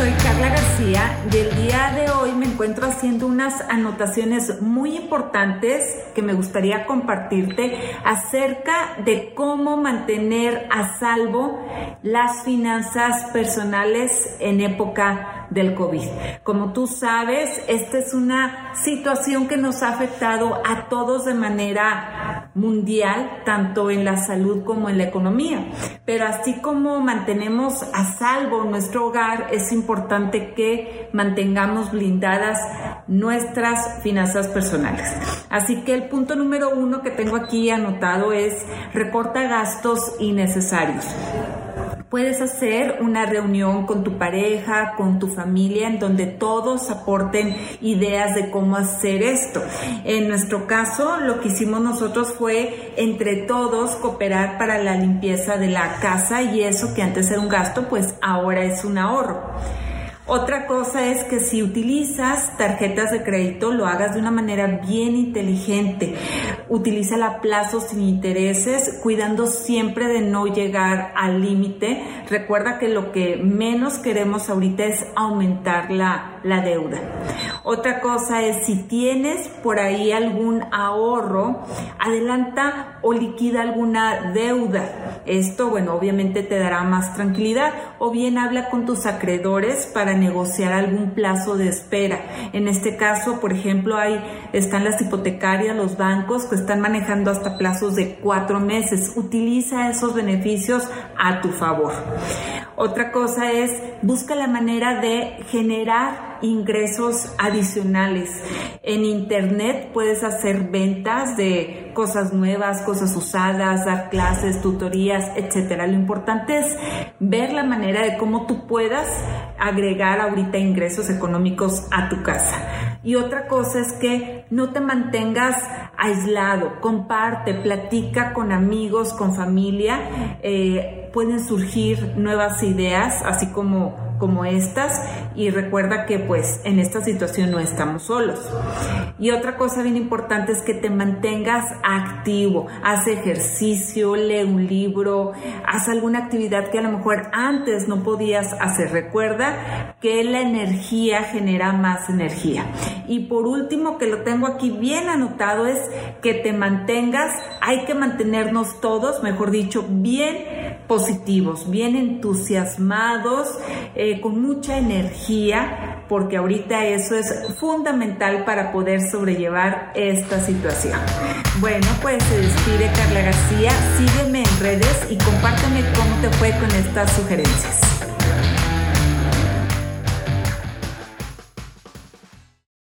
soy Carla García y el día de hoy me encuentro haciendo unas anotaciones muy importantes que me gustaría compartirte acerca de cómo mantener a salvo las finanzas personales en época del COVID. Como tú sabes, esta es una situación que nos ha afectado a todos de manera mundial, tanto en la salud como en la economía. Pero así como mantenemos a salvo nuestro hogar, es importante que mantengamos blindadas nuestras finanzas personales. Así que el punto número uno que tengo aquí anotado es recorta gastos innecesarios. Puedes hacer una reunión con tu pareja, con tu familia, en donde todos aporten ideas de cómo hacer esto. En nuestro caso, lo que hicimos nosotros fue entre todos cooperar para la limpieza de la casa y eso que antes era un gasto, pues ahora es un ahorro. Otra cosa es que si utilizas tarjetas de crédito, lo hagas de una manera bien inteligente. Utiliza a plazos sin intereses, cuidando siempre de no llegar al límite. Recuerda que lo que menos queremos ahorita es aumentar la, la deuda. Otra cosa es si tienes por ahí algún ahorro, adelanta o liquida alguna deuda. Esto, bueno, obviamente te dará más tranquilidad o bien habla con tus acreedores para negociar algún plazo de espera. En este caso, por ejemplo, hay, están las hipotecarias, los bancos que están manejando hasta plazos de cuatro meses. Utiliza esos beneficios a tu favor. Otra cosa es, busca la manera de generar ingresos adicionales. En Internet puedes hacer ventas de cosas nuevas, cosas usadas, dar clases, tutorías, etcétera. Lo importante es ver la manera de cómo tú puedas agregar ahorita ingresos económicos a tu casa. Y otra cosa es que no te mantengas aislado, comparte, platica con amigos, con familia. Eh, pueden surgir nuevas ideas, así como como estas y recuerda que pues en esta situación no estamos solos. Y otra cosa bien importante es que te mantengas activo, haz ejercicio, lee un libro, haz alguna actividad que a lo mejor antes no podías hacer. Recuerda que la energía genera más energía. Y por último, que lo tengo aquí bien anotado, es que te mantengas, hay que mantenernos todos, mejor dicho, bien positivos, bien entusiasmados, eh, con mucha energía, porque ahorita eso es fundamental para poder sobrellevar esta situación. Bueno, pues se despide Carla García, sígueme en redes y compárteme cómo te fue con estas sugerencias.